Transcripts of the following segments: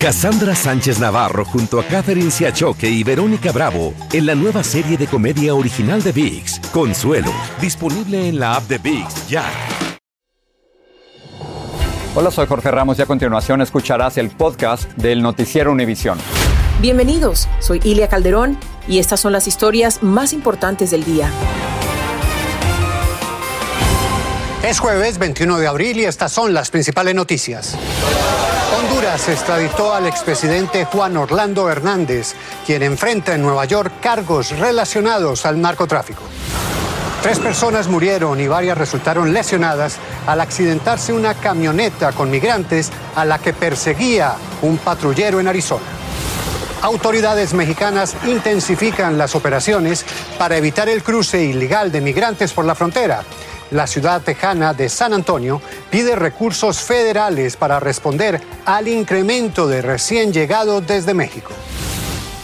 Cassandra Sánchez Navarro junto a Catherine Siachoque y Verónica Bravo en la nueva serie de comedia original de VIX, Consuelo, disponible en la app de VIX ya. Hola, soy Jorge Ramos y a continuación escucharás el podcast del noticiero Univisión. Bienvenidos, soy Ilia Calderón y estas son las historias más importantes del día. Es jueves 21 de abril y estas son las principales noticias. Honduras extraditó al expresidente Juan Orlando Hernández, quien enfrenta en Nueva York cargos relacionados al narcotráfico. Tres personas murieron y varias resultaron lesionadas al accidentarse una camioneta con migrantes a la que perseguía un patrullero en Arizona. Autoridades mexicanas intensifican las operaciones para evitar el cruce ilegal de migrantes por la frontera la ciudad tejana de San Antonio pide recursos federales para responder al incremento de recién llegados desde México.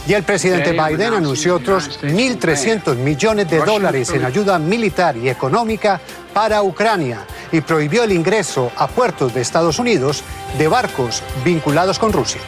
Y el presidente Biden anunció otros 1.300 millones de dólares en ayuda militar y económica para Ucrania y prohibió el ingreso a puertos de Estados Unidos de barcos vinculados con Rusia.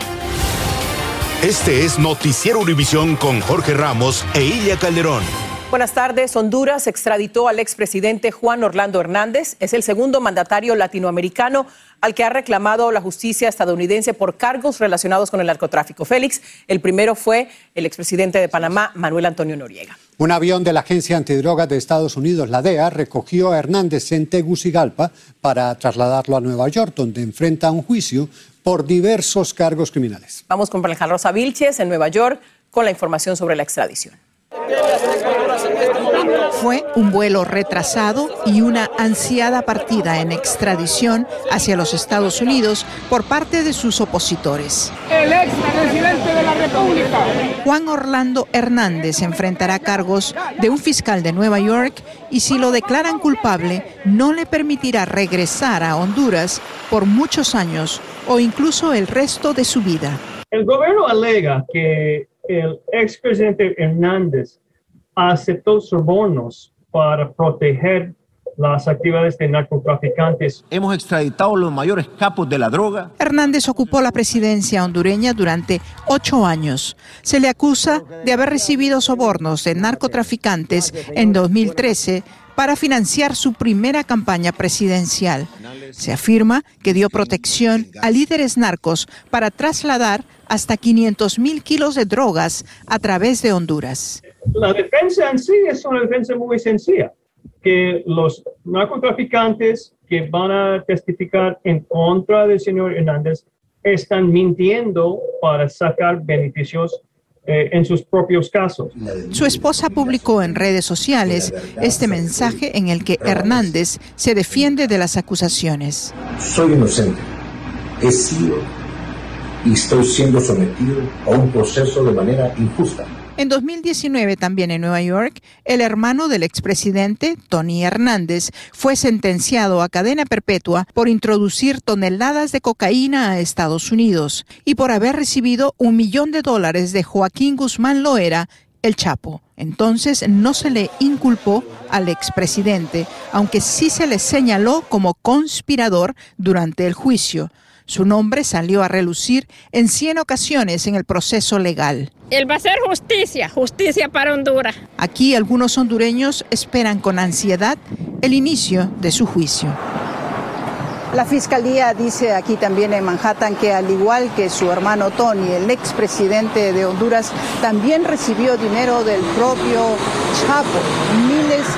Este es Noticiero Univisión con Jorge Ramos e Ilia Calderón. Buenas tardes. Honduras extraditó al expresidente Juan Orlando Hernández. Es el segundo mandatario latinoamericano al que ha reclamado la justicia estadounidense por cargos relacionados con el narcotráfico. Félix, el primero fue el expresidente de Panamá, Manuel Antonio Noriega. Un avión de la Agencia Antidrogas de Estados Unidos, la DEA, recogió a Hernández en Tegucigalpa para trasladarlo a Nueva York, donde enfrenta un juicio por diversos cargos criminales. Vamos con Rosa Vilches en Nueva York con la información sobre la extradición. Fue un vuelo retrasado y una ansiada partida en extradición hacia los Estados Unidos por parte de sus opositores. El ex presidente de la República. Juan Orlando Hernández enfrentará cargos de un fiscal de Nueva York y si lo declaran culpable no le permitirá regresar a Honduras por muchos años o incluso el resto de su vida. El gobierno alega que el expresidente Hernández aceptó sobornos para proteger las actividades de narcotraficantes. Hemos extraditado los mayores capos de la droga. Hernández ocupó la presidencia hondureña durante ocho años. Se le acusa de haber recibido sobornos de narcotraficantes en 2013 para financiar su primera campaña presidencial. Se afirma que dio protección a líderes narcos para trasladar hasta 500 mil kilos de drogas a través de Honduras. La defensa en sí es una defensa muy sencilla, que los narcotraficantes que van a testificar en contra del señor Hernández están mintiendo para sacar beneficios eh, en sus propios casos. Su esposa publicó en redes sociales este mensaje en el que Hernández se defiende de las acusaciones. Soy inocente. He sido y estoy siendo sometido a un proceso de manera injusta. En 2019, también en Nueva York, el hermano del expresidente, Tony Hernández, fue sentenciado a cadena perpetua por introducir toneladas de cocaína a Estados Unidos y por haber recibido un millón de dólares de Joaquín Guzmán Loera, el Chapo. Entonces no se le inculpó al expresidente, aunque sí se le señaló como conspirador durante el juicio. Su nombre salió a relucir en 100 ocasiones en el proceso legal. Él va a hacer justicia, justicia para Honduras. Aquí algunos hondureños esperan con ansiedad el inicio de su juicio. La fiscalía dice aquí también en Manhattan que al igual que su hermano Tony, el expresidente de Honduras, también recibió dinero del propio Chapo,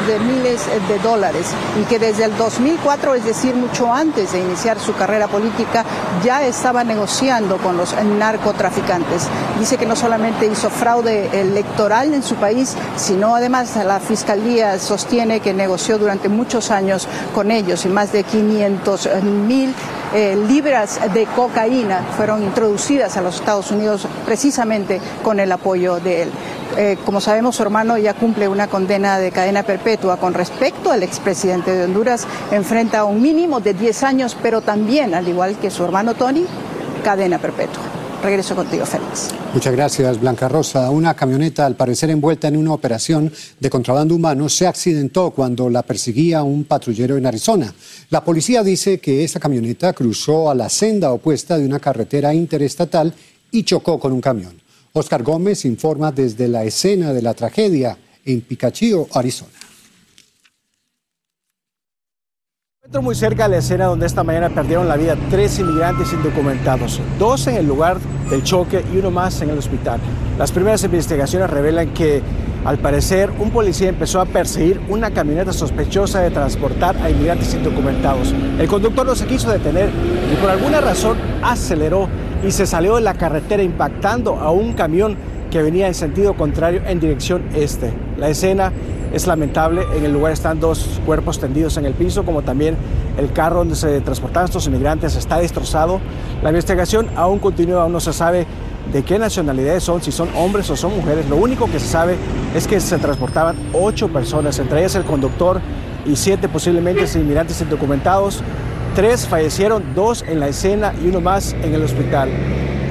de miles de dólares, y que desde el 2004, es decir, mucho antes de iniciar su carrera política, ya estaba negociando con los narcotraficantes. Dice que no solamente hizo fraude electoral en su país, sino además la fiscalía sostiene que negoció durante muchos años con ellos y más de 500 mil eh, libras de cocaína fueron introducidas a los Estados Unidos precisamente con el apoyo de él. Eh, como sabemos, su hermano ya cumple una condena de cadena perpetua. Con respecto al expresidente de Honduras, enfrenta un mínimo de 10 años, pero también, al igual que su hermano Tony, cadena perpetua. Regreso contigo, Félix. Muchas gracias, Blanca Rosa. Una camioneta, al parecer envuelta en una operación de contrabando humano, se accidentó cuando la perseguía un patrullero en Arizona. La policía dice que esa camioneta cruzó a la senda opuesta de una carretera interestatal y chocó con un camión. Oscar Gómez informa desde la escena de la tragedia en Picachio, Arizona. Encuentro muy cerca de la escena donde esta mañana perdieron la vida tres inmigrantes indocumentados, dos en el lugar del choque y uno más en el hospital. Las primeras investigaciones revelan que al parecer un policía empezó a perseguir una camioneta sospechosa de transportar a inmigrantes indocumentados. El conductor no se quiso detener y por alguna razón aceleró y se salió de la carretera impactando a un camión que venía en sentido contrario en dirección este. La escena es lamentable, en el lugar están dos cuerpos tendidos en el piso, como también el carro donde se transportaban estos inmigrantes está destrozado. La investigación aún continúa, aún no se sabe de qué nacionalidades son, si son hombres o son mujeres. Lo único que se sabe es que se transportaban ocho personas, entre ellas el conductor y siete posiblemente inmigrantes indocumentados. Tres fallecieron, dos en la escena y uno más en el hospital.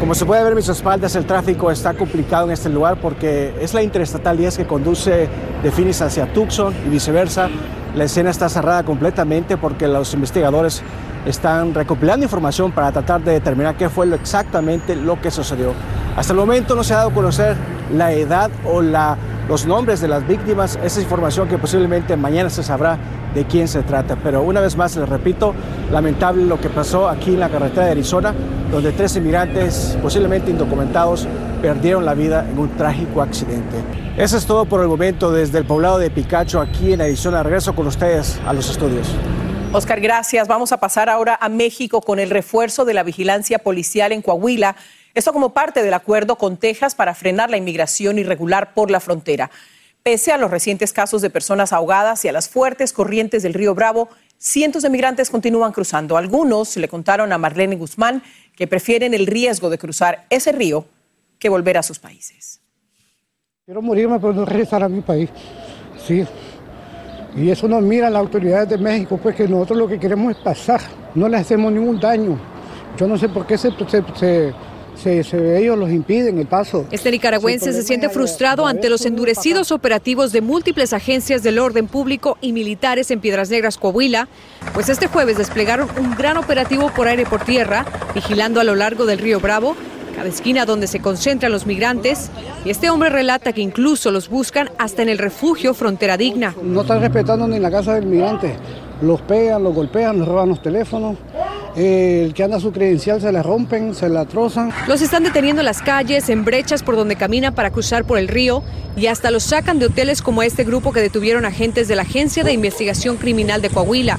Como se puede ver en mis espaldas, el tráfico está complicado en este lugar porque es la Interestatal 10 que conduce de Phoenix hacia Tucson y viceversa. La escena está cerrada completamente porque los investigadores están recopilando información para tratar de determinar qué fue exactamente lo que sucedió. Hasta el momento no se ha dado a conocer la edad o la, los nombres de las víctimas. Esa información que posiblemente mañana se sabrá de quién se trata. Pero una vez más, les repito, lamentable lo que pasó aquí en la carretera de Arizona, donde tres inmigrantes, posiblemente indocumentados, perdieron la vida en un trágico accidente. Eso es todo por el momento desde el poblado de Picacho, aquí en Arizona. Regreso con ustedes a los estudios. Oscar, gracias. Vamos a pasar ahora a México con el refuerzo de la vigilancia policial en Coahuila. Esto como parte del acuerdo con Texas para frenar la inmigración irregular por la frontera. Pese a los recientes casos de personas ahogadas y a las fuertes corrientes del río Bravo, cientos de migrantes continúan cruzando. Algunos le contaron a Marlene Guzmán que prefieren el riesgo de cruzar ese río que volver a sus países. Quiero morirme, pero no regresar a mi país. Sí. Y eso nos mira las autoridades de México, pues que nosotros lo que queremos es pasar, no le hacemos ningún daño. Yo no sé por qué se se, ellos los impiden el paso. Este nicaragüense se siente frustrado ante los endurecidos operativos de múltiples agencias del orden público y militares en Piedras Negras, Coahuila, pues este jueves desplegaron un gran operativo por aire y por tierra, vigilando a lo largo del río Bravo, cada esquina donde se concentran los migrantes, y este hombre relata que incluso los buscan hasta en el refugio Frontera Digna. No están respetando ni la casa del migrante, los pegan, los golpean, los roban los teléfonos el que anda su credencial se la rompen, se la trozan. Los están deteniendo en las calles, en brechas por donde caminan para cruzar por el río y hasta los sacan de hoteles como este grupo que detuvieron agentes de la Agencia de Investigación Criminal de Coahuila.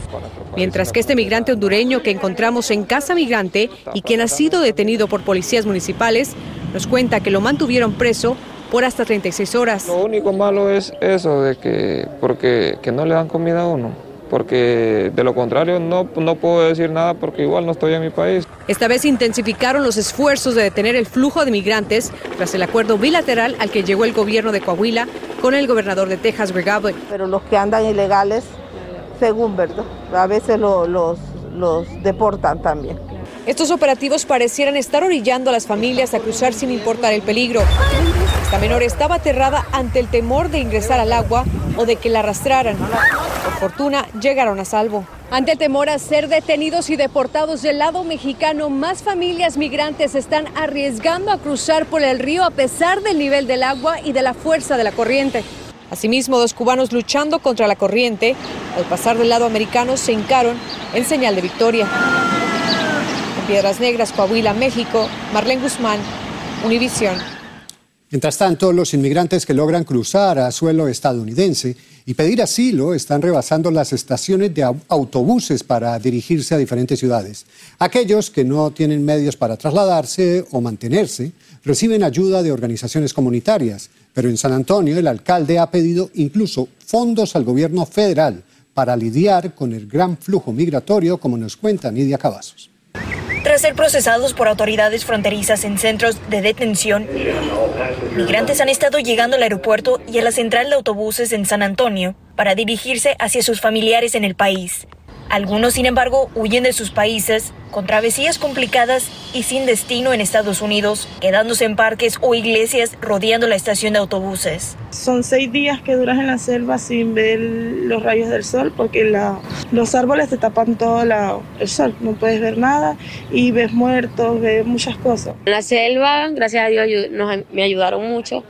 Mientras que este migrante hondureño que encontramos en Casa Migrante y quien ha sido detenido por policías municipales, nos cuenta que lo mantuvieron preso por hasta 36 horas. Lo único malo es eso, de que porque que no le dan comida a uno porque de lo contrario no, no puedo decir nada porque igual no estoy en mi país. Esta vez intensificaron los esfuerzos de detener el flujo de migrantes tras el acuerdo bilateral al que llegó el gobierno de Coahuila con el gobernador de Texas, Greg Abbott. Pero los que andan ilegales, según, ¿verdad? A veces los, los deportan también. Estos operativos parecieran estar orillando a las familias a cruzar sin importar el peligro. Esta menor estaba aterrada ante el temor de ingresar al agua o de que la arrastraran. Por fortuna, llegaron a salvo. Ante el temor a ser detenidos y deportados del lado mexicano, más familias migrantes están arriesgando a cruzar por el río a pesar del nivel del agua y de la fuerza de la corriente. Asimismo, dos cubanos luchando contra la corriente, al pasar del lado americano, se hincaron en señal de victoria. Piedras Negras, Coahuila, México, Marlene Guzmán, Univisión. Mientras tanto, los inmigrantes que logran cruzar a suelo estadounidense y pedir asilo están rebasando las estaciones de autobuses para dirigirse a diferentes ciudades. Aquellos que no tienen medios para trasladarse o mantenerse reciben ayuda de organizaciones comunitarias, pero en San Antonio el alcalde ha pedido incluso fondos al gobierno federal para lidiar con el gran flujo migratorio, como nos cuenta Nidia Cavazos. Tras ser procesados por autoridades fronterizas en centros de detención, migrantes han estado llegando al aeropuerto y a la central de autobuses en San Antonio para dirigirse hacia sus familiares en el país. Algunos, sin embargo, huyen de sus países con travesías complicadas y sin destino en Estados Unidos, quedándose en parques o iglesias rodeando la estación de autobuses. Son seis días que duras en la selva sin ver los rayos del sol porque la, los árboles te tapan todo la, el sol, no puedes ver nada y ves muertos, ves muchas cosas. En la selva, gracias a Dios, nos, me ayudaron mucho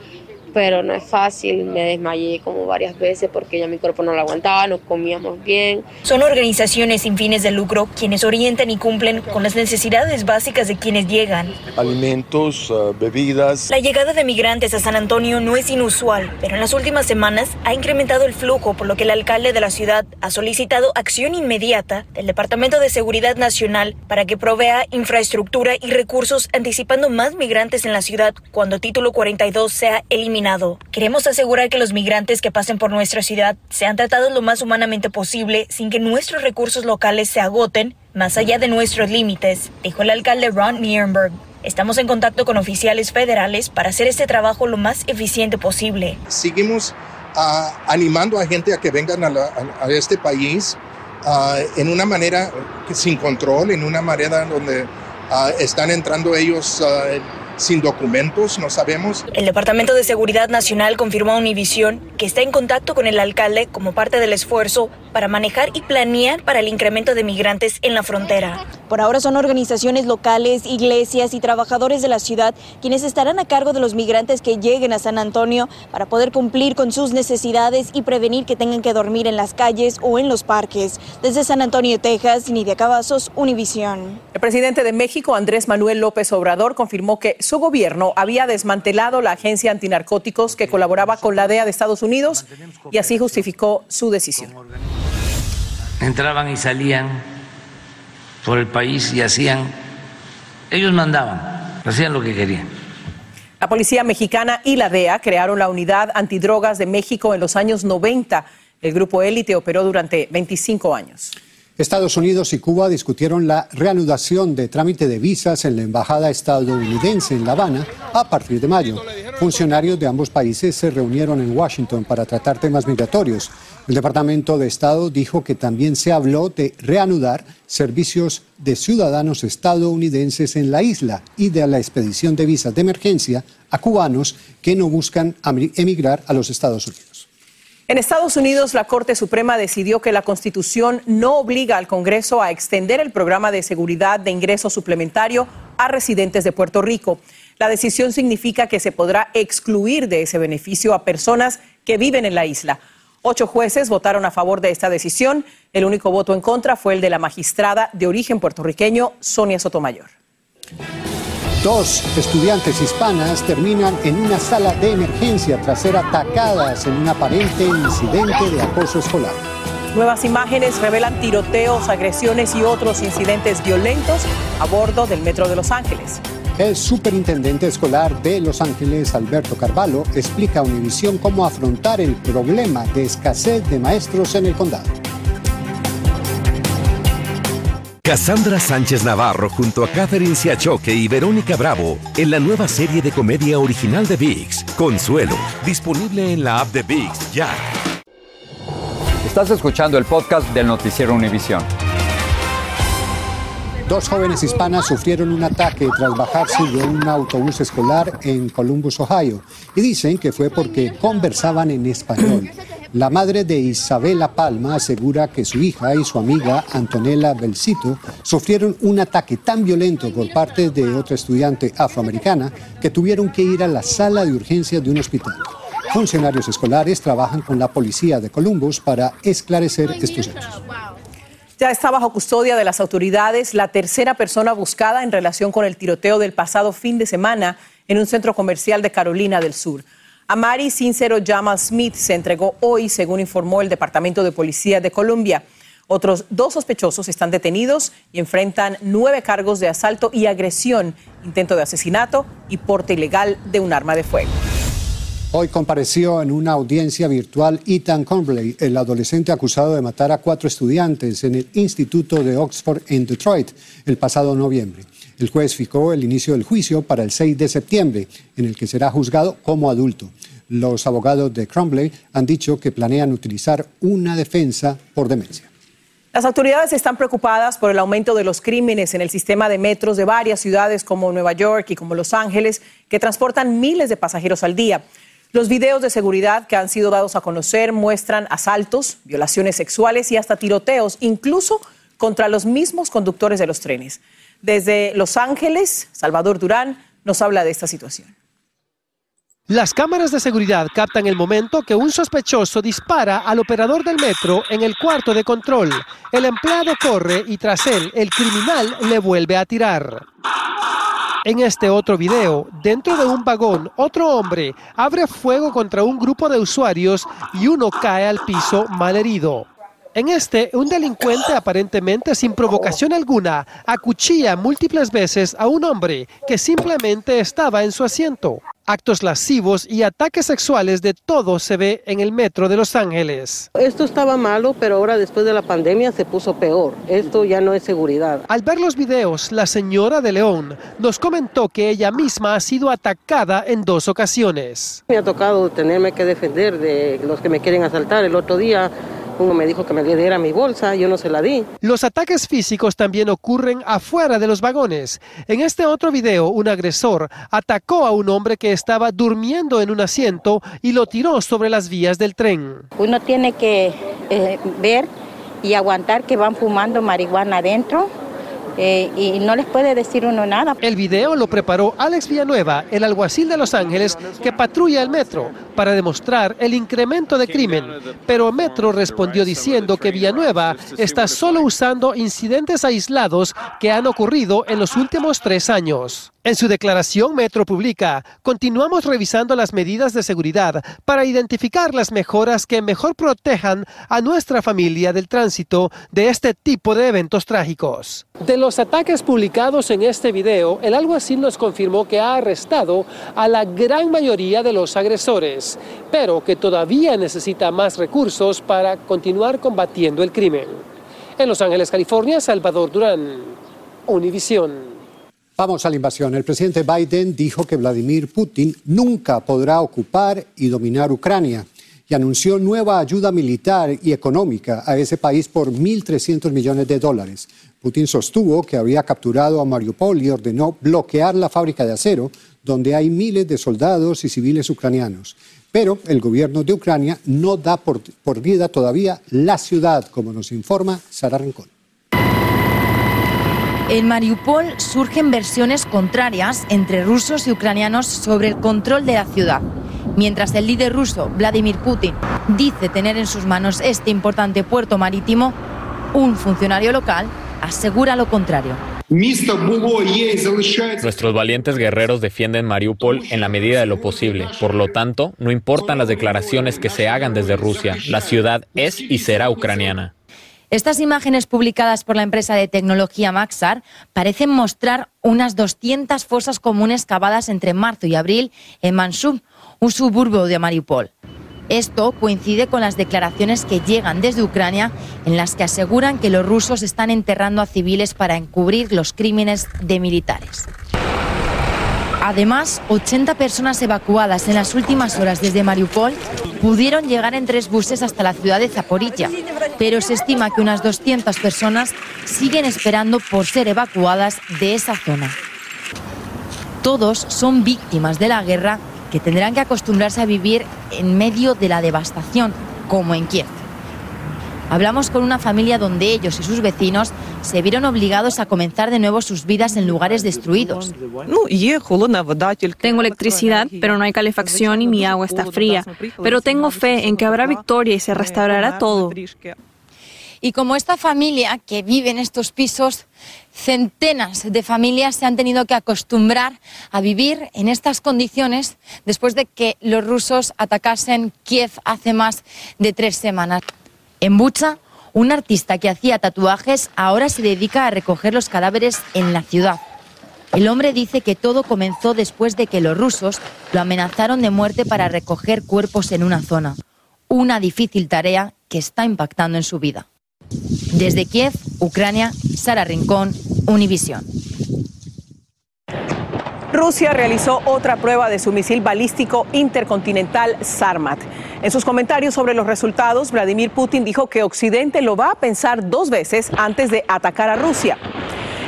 pero no es fácil. Me desmayé como varias veces porque ya mi cuerpo no lo aguantaba, no comíamos bien. Son organizaciones sin fines de lucro quienes orientan y cumplen con las necesidades básicas de quienes llegan. Alimentos, ah, bebidas. La llegada de migrantes a San Antonio no es inusual, pero en las últimas semanas ha incrementado el flujo, por lo que el alcalde de la ciudad ha solicitado acción inmediata del Departamento de Seguridad Nacional para que provea infraestructura y recursos anticipando más migrantes en la ciudad cuando Título 42 sea eliminado Queremos asegurar que los migrantes que pasen por nuestra ciudad sean tratados lo más humanamente posible sin que nuestros recursos locales se agoten más allá de nuestros límites, dijo el alcalde Ron Nirenberg. Estamos en contacto con oficiales federales para hacer este trabajo lo más eficiente posible. Seguimos ah, animando a gente a que vengan a, este país ah, en una manera sin control, en una manera donde ah, están entrando ellos sin documentos, no sabemos. El Departamento de Seguridad Nacional confirmó a Univisión que está en contacto con el alcalde como parte del esfuerzo para manejar y planear para el incremento de migrantes en la frontera. Por ahora son organizaciones locales, iglesias y trabajadores de la ciudad quienes estarán a cargo de los migrantes que lleguen a San Antonio para poder cumplir con sus necesidades y prevenir que tengan que dormir en las calles o en los parques. Desde San Antonio, Texas, Nidia Cavazos, Univisión. El presidente de México, Andrés Manuel López Obrador, confirmó que su gobierno había desmantelado la agencia antinarcóticos que colaboraba con la DEA de Estados Unidos y así justificó su decisión. Entraban y salían por el país y hacían, ellos mandaban, hacían lo que querían. La policía mexicana y la DEA crearon la unidad antidrogas de México en los años 90. El grupo élite operó durante 25 años. Estados Unidos y Cuba discutieron la reanudación de trámite de visas en la embajada estadounidense en La Habana a partir de mayo. Funcionarios de ambos países se reunieron en Washington para tratar temas migratorios. El Departamento de Estado dijo que también se habló de reanudar servicios de ciudadanos estadounidenses en la isla y de la expedición de visas de emergencia a cubanos que no buscan emigrar a los Estados Unidos. En Estados Unidos, la Corte Suprema decidió que la Constitución no obliga al Congreso a extender el programa de seguridad de ingreso suplementario a residentes de Puerto Rico. La decisión significa que se podrá excluir de ese beneficio a personas que viven en la isla. Ocho jueces votaron a favor de esta decisión. El único voto en contra fue el de la magistrada de origen puertorriqueño, Sonia Sotomayor. Dos estudiantes hispanas terminan en una sala de emergencia tras ser atacadas en un aparente incidente de acoso escolar. Nuevas imágenes revelan tiroteos, agresiones y otros incidentes violentos a bordo del metro de Los Ángeles. El superintendente escolar de Los Ángeles, Alberto Carvalho, explica a Univisión cómo afrontar el problema de escasez de maestros en el condado. Cassandra Sánchez Navarro junto a Catherine Siachoque y Verónica Bravo en la nueva serie de comedia original de VIX, Consuelo, disponible en la app de VIX ya. Estás escuchando el podcast del noticiero Univisión. Dos jóvenes hispanas sufrieron un ataque tras bajarse de un autobús escolar en Columbus, Ohio, y dicen que fue porque conversaban en español. La madre de Isabela Palma asegura que su hija y su amiga Antonella Belcito sufrieron un ataque tan violento por parte de otra estudiante afroamericana que tuvieron que ir a la sala de urgencias de un hospital. Funcionarios escolares trabajan con la policía de Columbus para esclarecer estos hechos. Ya está bajo custodia de las autoridades la tercera persona buscada en relación con el tiroteo del pasado fin de semana en un centro comercial de Carolina del Sur. Amari Sincero Jamal Smith se entregó hoy, según informó el Departamento de Policía de Colombia. Otros dos sospechosos están detenidos y enfrentan nueve cargos de asalto y agresión, intento de asesinato y porte ilegal de un arma de fuego. Hoy compareció en una audiencia virtual Ethan Conley, el adolescente acusado de matar a cuatro estudiantes en el Instituto de Oxford en Detroit el pasado noviembre. El juez fijó el inicio del juicio para el 6 de septiembre, en el que será juzgado como adulto. Los abogados de Crumbley han dicho que planean utilizar una defensa por demencia. Las autoridades están preocupadas por el aumento de los crímenes en el sistema de metros de varias ciudades como Nueva York y como Los Ángeles, que transportan miles de pasajeros al día. Los videos de seguridad que han sido dados a conocer muestran asaltos, violaciones sexuales y hasta tiroteos, incluso contra los mismos conductores de los trenes. Desde Los Ángeles, Salvador Durán nos habla de esta situación. Las cámaras de seguridad captan el momento que un sospechoso dispara al operador del metro en el cuarto de control. El empleado corre y tras él el criminal le vuelve a tirar. En este otro video, dentro de un vagón, otro hombre abre fuego contra un grupo de usuarios y uno cae al piso malherido. En este, un delincuente aparentemente sin provocación alguna acuchilla múltiples veces a un hombre que simplemente estaba en su asiento. Actos lascivos y ataques sexuales de todo se ve en el metro de Los Ángeles. Esto estaba malo, pero ahora después de la pandemia se puso peor. Esto ya no es seguridad. Al ver los videos, la señora de León nos comentó que ella misma ha sido atacada en dos ocasiones. Me ha tocado tenerme que defender de los que me quieren asaltar. El otro día uno me dijo que me diera mi bolsa, yo no se la di. Los ataques físicos también ocurren afuera de los vagones. En este otro video, un agresor atacó a un hombre que estaba durmiendo en un asiento y lo tiró sobre las vías del tren. Uno tiene que eh, ver y aguantar que van fumando marihuana adentro eh, y no les puede decir uno nada. El video lo preparó Alex Villanueva, el alguacil de Los Ángeles, que patrulla el metro para demostrar el incremento de crimen. Pero Metro respondió diciendo que Villanueva está solo usando incidentes aislados que han ocurrido en los últimos tres años. En su declaración, Metro publica, continuamos revisando las medidas de seguridad para identificar las mejoras que mejor protejan a nuestra familia del tránsito de este tipo de eventos trágicos. De los ataques publicados en este video, el alguacil nos confirmó que ha arrestado a la gran mayoría de los agresores, pero que todavía necesita más recursos para continuar combatiendo el crimen. En Los Ángeles, California, Salvador Durán, Univisión. Vamos a la invasión. El presidente Biden dijo que Vladimir Putin nunca podrá ocupar y dominar Ucrania y anunció nueva ayuda militar y económica a ese país por 1.300 millones de dólares. Putin sostuvo que había capturado a Mariupol y ordenó bloquear la fábrica de acero, donde hay miles de soldados y civiles ucranianos. Pero el gobierno de Ucrania no da por, por vida todavía la ciudad, como nos informa Sara Rincón. En Mariupol surgen versiones contrarias entre rusos y ucranianos sobre el control de la ciudad. Mientras el líder ruso, Vladimir Putin, dice tener en sus manos este importante puerto marítimo, un funcionario local asegura lo contrario. Nuestros valientes guerreros defienden Mariupol en la medida de lo posible. Por lo tanto, no importan las declaraciones que se hagan desde Rusia, la ciudad es y será ucraniana. Estas imágenes publicadas por la empresa de tecnología Maxar parecen mostrar unas 200 fosas comunes cavadas entre marzo y abril en Mansub, un suburbio de Mariupol. Esto coincide con las declaraciones que llegan desde Ucrania en las que aseguran que los rusos están enterrando a civiles para encubrir los crímenes de militares. Además, 80 personas evacuadas en las últimas horas desde Mariupol pudieron llegar en tres buses hasta la ciudad de Zaporilla, pero se estima que unas 200 personas siguen esperando por ser evacuadas de esa zona. Todos son víctimas de la guerra que tendrán que acostumbrarse a vivir en medio de la devastación, como en Kiev. Hablamos con una familia donde ellos y sus vecinos se vieron obligados a comenzar de nuevo sus vidas en lugares destruidos. Tengo electricidad, pero no hay calefacción y mi agua está fría. Pero tengo fe en que habrá victoria y se restaurará todo. Y como esta familia que vive en estos pisos, centenas de familias se han tenido que acostumbrar a vivir en estas condiciones después de que los rusos atacasen Kiev hace más de tres semanas. En Bucha, un artista que hacía tatuajes ahora se dedica a recoger los cadáveres en la ciudad. El hombre dice que todo comenzó después de que los rusos lo amenazaron de muerte para recoger cuerpos en una zona. Una difícil tarea que está impactando en su vida. Desde Kiev, Ucrania, Sara Rincón, Univisión. Rusia realizó otra prueba de su misil balístico intercontinental Sarmat. En sus comentarios sobre los resultados, Vladimir Putin dijo que Occidente lo va a pensar dos veces antes de atacar a Rusia.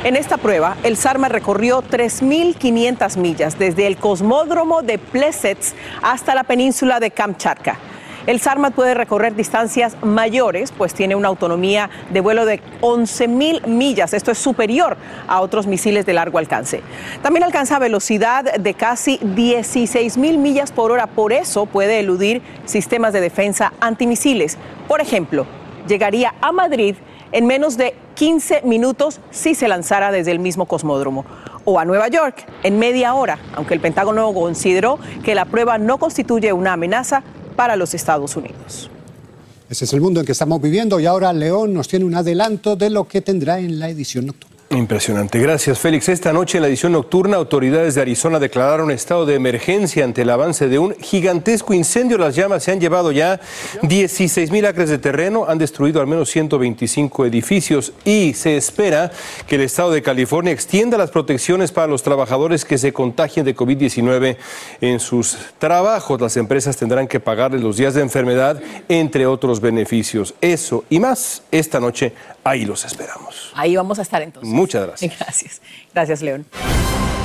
En esta prueba, el Sarmat recorrió 3.500 millas desde el cosmódromo de Plesets hasta la península de Kamchatka. El Sarmat puede recorrer distancias mayores, pues tiene una autonomía de vuelo de 11.000 millas. Esto es superior a otros misiles de largo alcance. También alcanza velocidad de casi 16.000 millas por hora. Por eso puede eludir sistemas de defensa antimisiles. Por ejemplo, llegaría a Madrid en menos de 15 minutos si se lanzara desde el mismo cosmódromo o a Nueva York en media hora, aunque el Pentágono consideró que la prueba no constituye una amenaza para los Estados Unidos. Ese es el mundo en que estamos viviendo y ahora León nos tiene un adelanto de lo que tendrá en la edición nocturna. Impresionante. Gracias, Félix. Esta noche en la edición nocturna, autoridades de Arizona declararon estado de emergencia ante el avance de un gigantesco incendio. Las llamas se han llevado ya 16 mil acres de terreno, han destruido al menos 125 edificios y se espera que el estado de California extienda las protecciones para los trabajadores que se contagien de COVID-19 en sus trabajos. Las empresas tendrán que pagarles los días de enfermedad, entre otros beneficios. Eso y más esta noche Ahí los esperamos. Ahí vamos a estar entonces. Muchas gracias. Gracias. Gracias, León.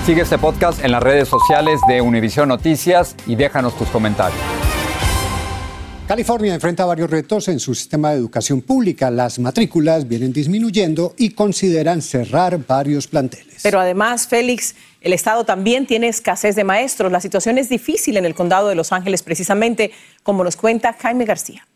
Sigue este podcast en las redes sociales de Univision Noticias y déjanos tus comentarios. California enfrenta varios retos en su sistema de educación pública. Las matrículas vienen disminuyendo y consideran cerrar varios planteles. Pero además, Félix, el Estado también tiene escasez de maestros. La situación es difícil en el condado de Los Ángeles, precisamente como nos cuenta Jaime García.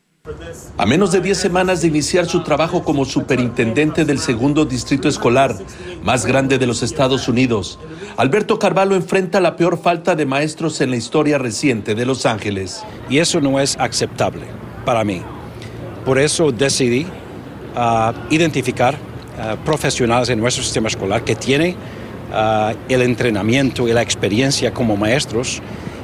A menos de 10 semanas de iniciar su trabajo como superintendente del segundo distrito escolar, más grande de los Estados Unidos, Alberto Carvalho enfrenta la peor falta de maestros en la historia reciente de Los Ángeles. Y eso no es aceptable para mí. Por eso decidí ah, identificar ah, profesionales en nuestro sistema escolar que tienen ah, el entrenamiento y la experiencia como maestros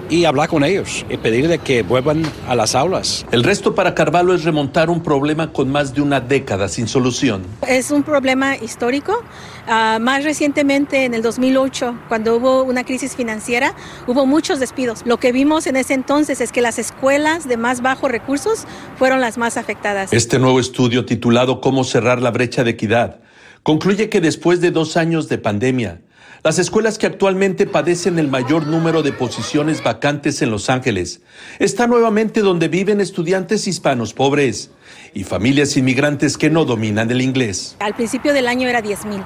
y hablar con ellos y pedirle que vuelvan a las aulas. El resto para Carvalho es remontar un problema con más de una década sin solución. Es un problema histórico. Ah, más recientemente, en el 2008, cuando hubo una crisis financiera, hubo muchos despidos. Lo que vimos en ese entonces es que las escuelas de más bajos recursos fueron las más afectadas. Este nuevo estudio titulado Cómo cerrar la brecha de equidad concluye que después de dos años de pandemia, las escuelas que actualmente padecen el mayor número de posiciones vacantes en Los Ángeles están nuevamente donde viven estudiantes hispanos pobres y familias inmigrantes que no dominan el inglés. Al principio del año era 10 mil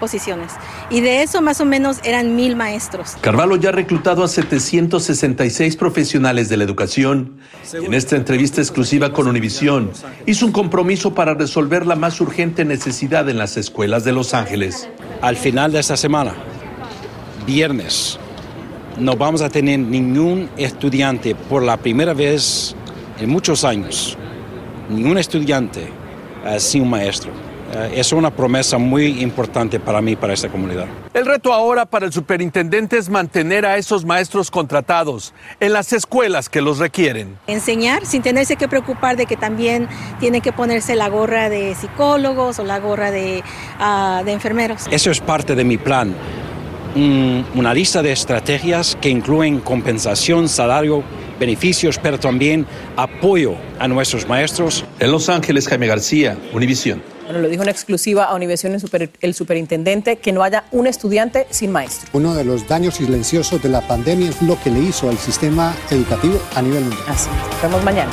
posiciones y de eso más o menos eran mil maestros. Carvalho ya ha reclutado a 766 profesionales de la educación y en esta entrevista exclusiva con Univisión hizo un compromiso para resolver la más urgente necesidad en las escuelas de Los Ángeles. Al final de esta semana, viernes, no vamos a tener ningún estudiante por la primera vez en muchos años, ningún estudiante uh, sin un maestro. Uh, es una promesa muy importante para mí, para esta comunidad. El reto ahora para el superintendente es mantener a esos maestros contratados en las escuelas que los requieren. Enseñar sin tenerse que preocupar de que también tienen que ponerse la gorra de psicólogos o la gorra de, uh, de enfermeros. Eso es parte de mi plan una lista de estrategias que incluyen compensación, salario, beneficios, pero también apoyo a nuestros maestros. En Los Ángeles, Jaime García, Univisión. Bueno, lo dijo en exclusiva a Univisión el, superintendente, que no haya un estudiante sin maestro. Uno de los daños silenciosos de la pandemia es lo que le hizo al sistema educativo a nivel mundial. Así, nos vemos mañana.